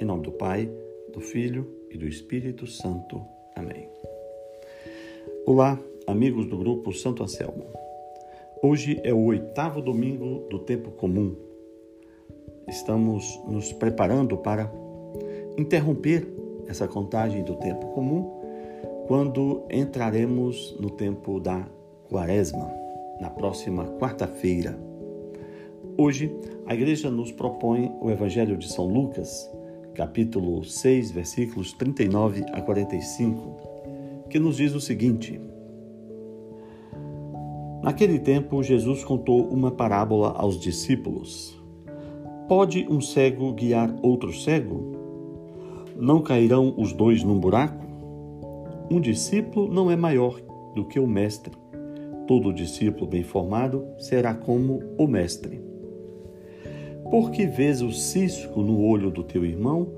Em nome do Pai, do Filho e do Espírito Santo. Amém. Olá, amigos do grupo Santo Anselmo. Hoje é o oitavo domingo do tempo comum. Estamos nos preparando para interromper essa contagem do tempo comum quando entraremos no tempo da Quaresma, na próxima quarta-feira. Hoje, a igreja nos propõe o Evangelho de São Lucas, capítulo 6, versículos 39 a 45, que nos diz o seguinte: Naquele tempo, Jesus contou uma parábola aos discípulos. Pode um cego guiar outro cego? Não cairão os dois num buraco? Um discípulo não é maior do que o mestre. Todo discípulo bem formado será como o mestre. Porque vês o cisco no olho do teu irmão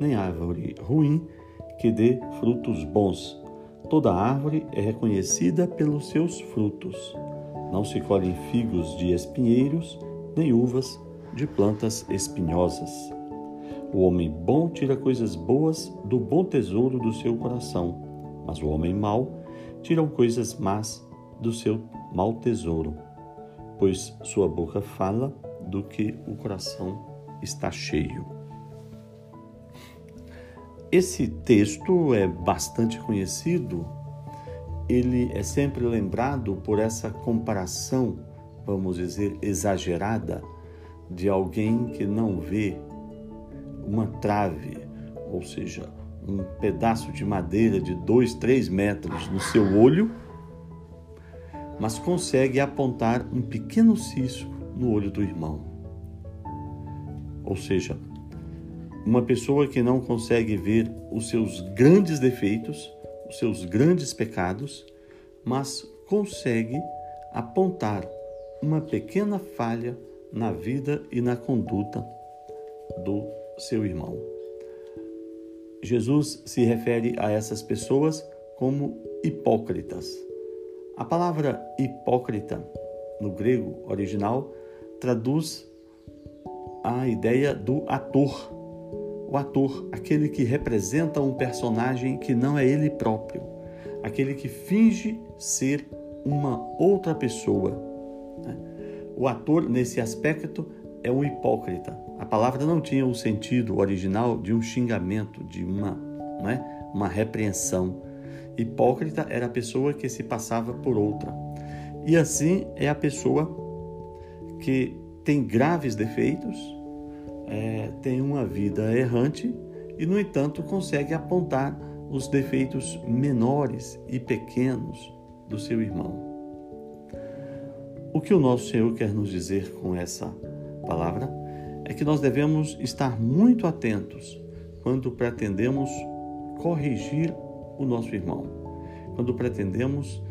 nem árvore ruim que dê frutos bons. Toda árvore é reconhecida pelos seus frutos. Não se colhem figos de espinheiros, nem uvas de plantas espinhosas. O homem bom tira coisas boas do bom tesouro do seu coração, mas o homem mau tira coisas más do seu mau tesouro, pois sua boca fala do que o coração está cheio. Esse texto é bastante conhecido, ele é sempre lembrado por essa comparação, vamos dizer, exagerada, de alguém que não vê uma trave, ou seja, um pedaço de madeira de dois, três metros no seu olho, mas consegue apontar um pequeno cisco no olho do irmão. Ou seja, uma pessoa que não consegue ver os seus grandes defeitos, os seus grandes pecados, mas consegue apontar uma pequena falha na vida e na conduta do seu irmão. Jesus se refere a essas pessoas como hipócritas. A palavra hipócrita no grego original traduz a ideia do ator. O ator, aquele que representa um personagem que não é ele próprio, aquele que finge ser uma outra pessoa. Né? O ator, nesse aspecto, é um hipócrita. A palavra não tinha o sentido original de um xingamento, de uma, não é? uma repreensão. Hipócrita era a pessoa que se passava por outra. E assim é a pessoa que tem graves defeitos, é, tem uma vida errante e, no entanto, consegue apontar os defeitos menores e pequenos do seu irmão. O que o nosso Senhor quer nos dizer com essa palavra é que nós devemos estar muito atentos quando pretendemos corrigir o nosso irmão, quando pretendemos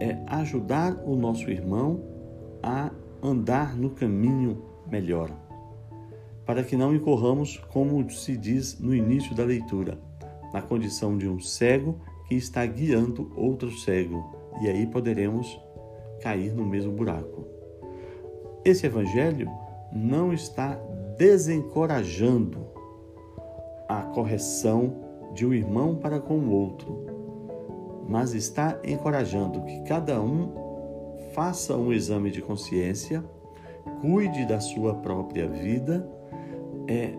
é, ajudar o nosso irmão a andar no caminho melhor, para que não incorramos, como se diz no início da leitura, na condição de um cego que está guiando outro cego, e aí poderemos cair no mesmo buraco. Esse evangelho não está desencorajando a correção de um irmão para com o outro, mas está encorajando que cada um faça um exame de consciência, cuide da sua própria vida, é,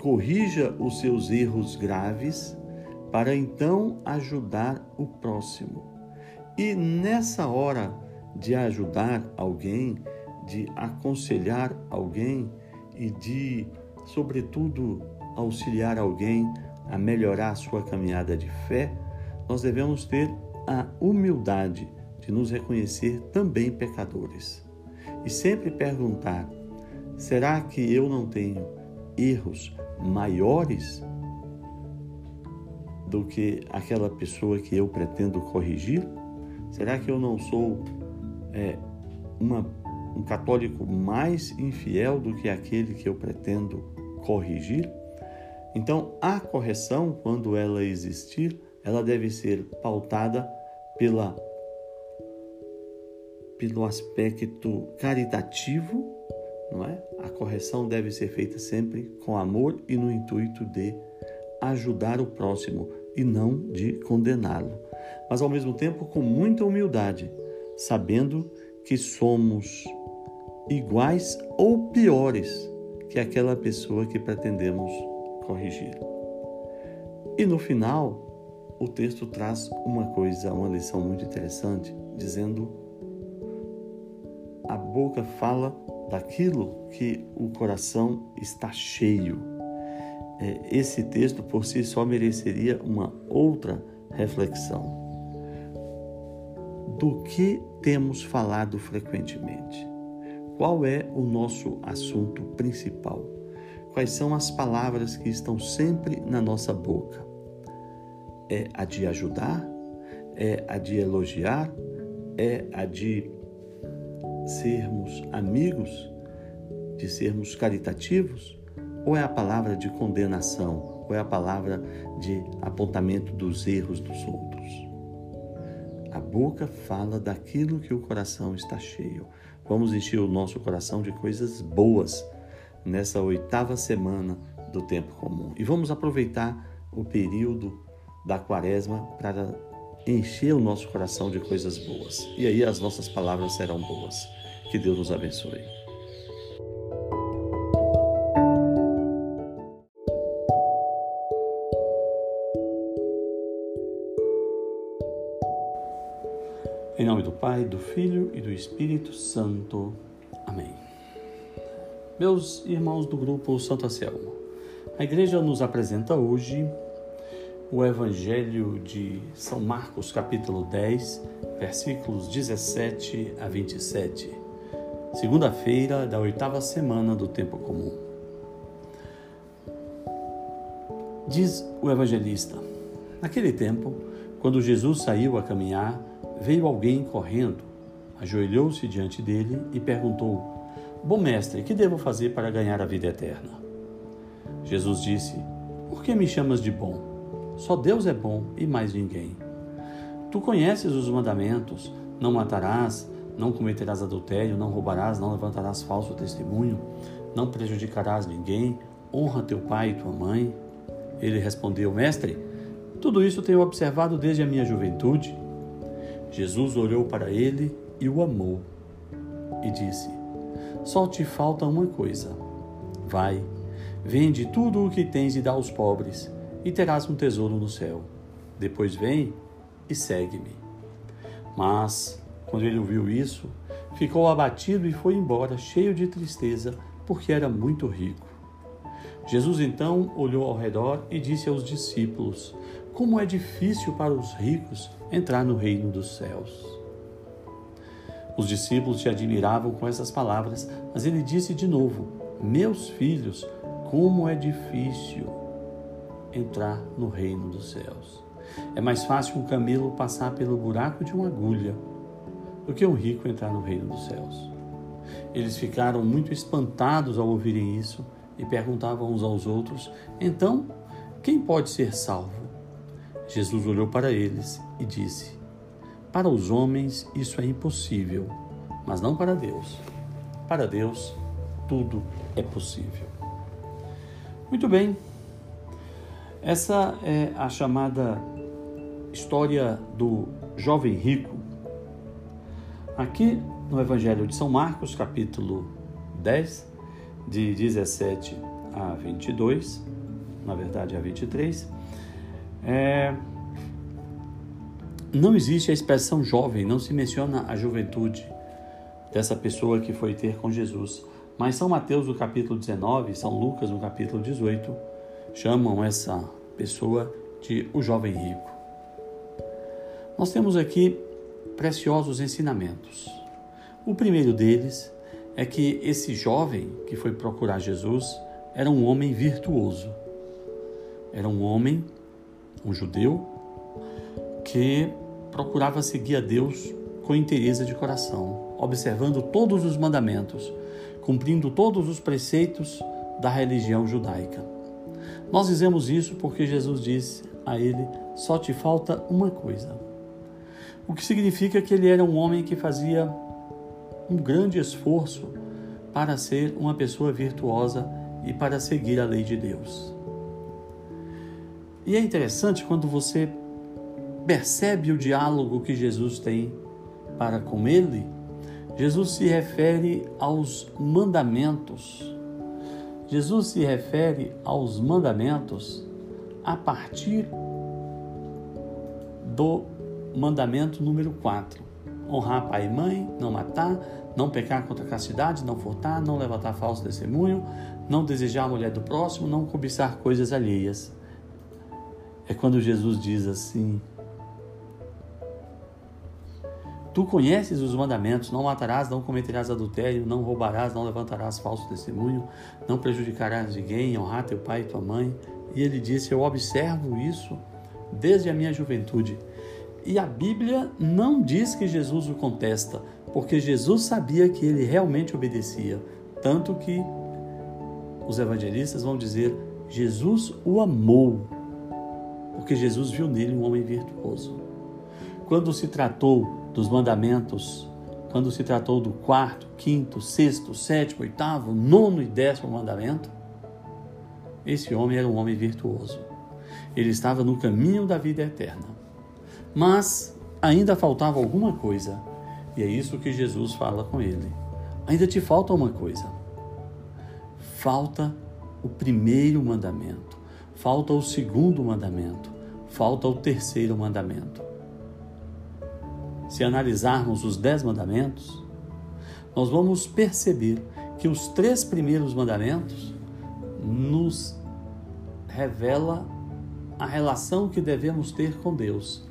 corrija os seus erros graves, para então ajudar o próximo. E nessa hora de ajudar alguém, de aconselhar alguém e de, sobretudo, auxiliar alguém a melhorar a sua caminhada de fé, nós devemos ter a humildade de nos reconhecer também pecadores. E sempre perguntar: será que eu não tenho erros maiores do que aquela pessoa que eu pretendo corrigir? Será que eu não sou é, uma, um católico mais infiel do que aquele que eu pretendo corrigir? Então, a correção, quando ela existir, ela deve ser pautada pela pelo aspecto caritativo, não é? A correção deve ser feita sempre com amor e no intuito de ajudar o próximo e não de condená-lo, mas ao mesmo tempo com muita humildade, sabendo que somos iguais ou piores que aquela pessoa que pretendemos corrigir. E no final, o texto traz uma coisa, uma lição muito interessante, dizendo: a boca fala daquilo que o coração está cheio é, esse texto por si só mereceria uma outra reflexão. Do que temos falado frequentemente? Qual é o nosso assunto principal? Quais são as palavras que estão sempre na nossa boca? É a de ajudar? É a de elogiar? É a de sermos amigos? De sermos caritativos? Ou é a palavra de condenação? Ou é a palavra de apontamento dos erros dos outros? A boca fala daquilo que o coração está cheio. Vamos encher o nosso coração de coisas boas nessa oitava semana do tempo comum. E vamos aproveitar o período da quaresma para encher o nosso coração de coisas boas. E aí as nossas palavras serão boas. Que Deus nos abençoe. Em nome do Pai, do Filho e do Espírito Santo. Amém. Meus irmãos do grupo Santo Anselmo, a igreja nos apresenta hoje o Evangelho de São Marcos, capítulo 10, versículos 17 a 27, segunda-feira da oitava semana do tempo comum. Diz o evangelista: Naquele tempo, quando Jesus saiu a caminhar, veio alguém correndo, ajoelhou-se diante dele e perguntou: Bom mestre, que devo fazer para ganhar a vida eterna? Jesus disse: Por que me chamas de bom? Só Deus é bom e mais ninguém. Tu conheces os mandamentos: não matarás, não cometerás adultério, não roubarás, não levantarás falso testemunho, não prejudicarás ninguém, honra teu pai e tua mãe. Ele respondeu: Mestre, tudo isso tenho observado desde a minha juventude. Jesus olhou para ele e o amou e disse: Só te falta uma coisa. Vai, vende tudo o que tens e dá aos pobres, e terás um tesouro no céu. Depois vem e segue-me. Mas, quando ele ouviu isso, ficou abatido e foi embora, cheio de tristeza, porque era muito rico. Jesus então olhou ao redor e disse aos discípulos: Como é difícil para os ricos entrar no reino dos céus. Os discípulos se admiravam com essas palavras, mas ele disse de novo: Meus filhos, como é difícil entrar no reino dos céus. É mais fácil um camelo passar pelo buraco de uma agulha do que um rico entrar no reino dos céus. Eles ficaram muito espantados ao ouvirem isso e perguntavam uns aos outros: Então, quem pode ser salvo? Jesus olhou para eles e disse: Para os homens isso é impossível, mas não para Deus. Para Deus tudo é possível. Muito bem, essa é a chamada história do jovem rico. Aqui no Evangelho de São Marcos, capítulo 10, de 17 a 22, na verdade a 23, é, não existe a expressão jovem, não se menciona a juventude dessa pessoa que foi ter com Jesus. Mas São Mateus, no capítulo 19, São Lucas, no capítulo 18, chamam essa pessoa de o jovem rico. Nós temos aqui preciosos ensinamentos. O primeiro deles é que esse jovem que foi procurar Jesus era um homem virtuoso. Era um homem um judeu que procurava seguir a Deus com interesse de coração, observando todos os mandamentos, cumprindo todos os preceitos da religião judaica. Nós dizemos isso porque Jesus disse a ele: só te falta uma coisa. O que significa que ele era um homem que fazia um grande esforço para ser uma pessoa virtuosa e para seguir a lei de Deus. E é interessante quando você percebe o diálogo que Jesus tem para com ele, Jesus se refere aos mandamentos. Jesus se refere aos mandamentos a partir do mandamento número 4. Honrar pai e mãe, não matar, não pecar contra a castidade, não furtar, não levantar falso testemunho, não desejar a mulher do próximo, não cobiçar coisas alheias. É quando Jesus diz assim: Tu conheces os mandamentos: não matarás, não cometerás adultério, não roubarás, não levantarás falso testemunho, não prejudicarás ninguém, honrar teu pai e tua mãe. E ele disse: Eu observo isso desde a minha juventude. E a Bíblia não diz que Jesus o contesta, porque Jesus sabia que ele realmente obedecia, tanto que os evangelistas vão dizer: Jesus o amou porque Jesus viu nele um homem virtuoso. Quando se tratou dos mandamentos, quando se tratou do quarto, quinto, sexto, sétimo, oitavo, nono e décimo mandamento, esse homem era um homem virtuoso. Ele estava no caminho da vida eterna. Mas ainda faltava alguma coisa, e é isso que Jesus fala com ele. Ainda te falta uma coisa. Falta o primeiro mandamento falta o segundo mandamento, falta o terceiro mandamento. Se analisarmos os dez mandamentos, nós vamos perceber que os três primeiros mandamentos nos revela a relação que devemos ter com Deus.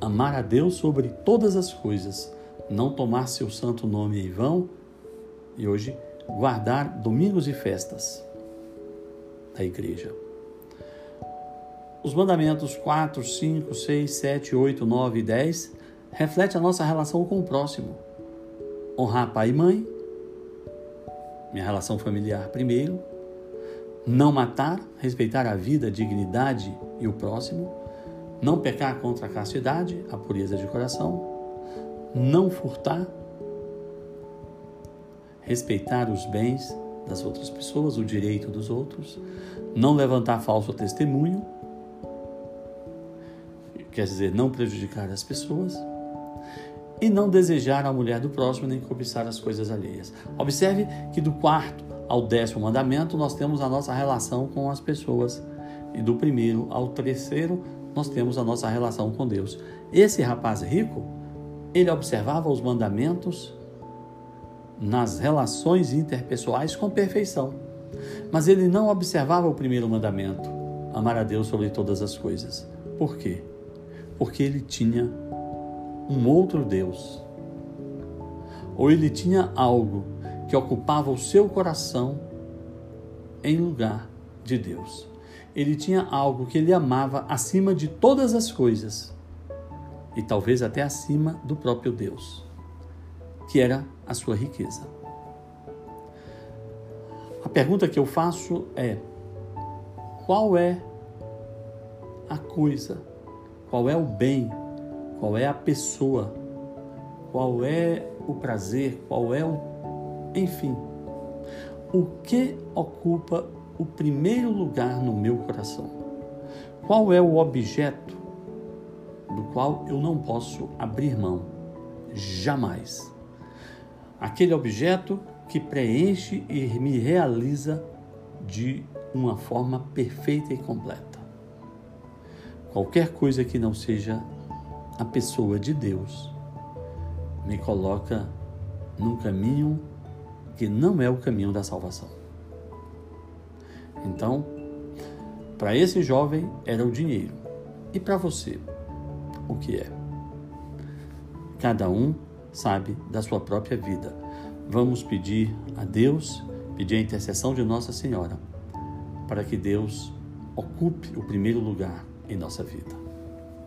Amar a Deus sobre todas as coisas, não tomar seu santo nome em vão e hoje guardar domingos e festas da igreja. Os mandamentos 4, 5, 6, 7, 8, 9 e 10 refletem a nossa relação com o próximo. Honrar pai e mãe, minha relação familiar primeiro. Não matar, respeitar a vida, a dignidade e o próximo. Não pecar contra a castidade, a pureza de coração. Não furtar. Respeitar os bens das outras pessoas, o direito dos outros. Não levantar falso testemunho quer dizer, não prejudicar as pessoas, e não desejar a mulher do próximo nem cobiçar as coisas alheias. Observe que do quarto ao décimo mandamento nós temos a nossa relação com as pessoas, e do primeiro ao terceiro nós temos a nossa relação com Deus. Esse rapaz rico, ele observava os mandamentos nas relações interpessoais com perfeição. Mas ele não observava o primeiro mandamento, amar a Deus sobre todas as coisas. Por quê? porque ele tinha um outro Deus. Ou ele tinha algo que ocupava o seu coração em lugar de Deus. Ele tinha algo que ele amava acima de todas as coisas e talvez até acima do próprio Deus, que era a sua riqueza. A pergunta que eu faço é: qual é a coisa qual é o bem, qual é a pessoa, qual é o prazer, qual é o. Enfim, o que ocupa o primeiro lugar no meu coração? Qual é o objeto do qual eu não posso abrir mão? Jamais. Aquele objeto que preenche e me realiza de uma forma perfeita e completa. Qualquer coisa que não seja a pessoa de Deus me coloca num caminho que não é o caminho da salvação. Então, para esse jovem era o dinheiro. E para você, o que é? Cada um sabe da sua própria vida. Vamos pedir a Deus, pedir a intercessão de Nossa Senhora, para que Deus ocupe o primeiro lugar em nossa vida.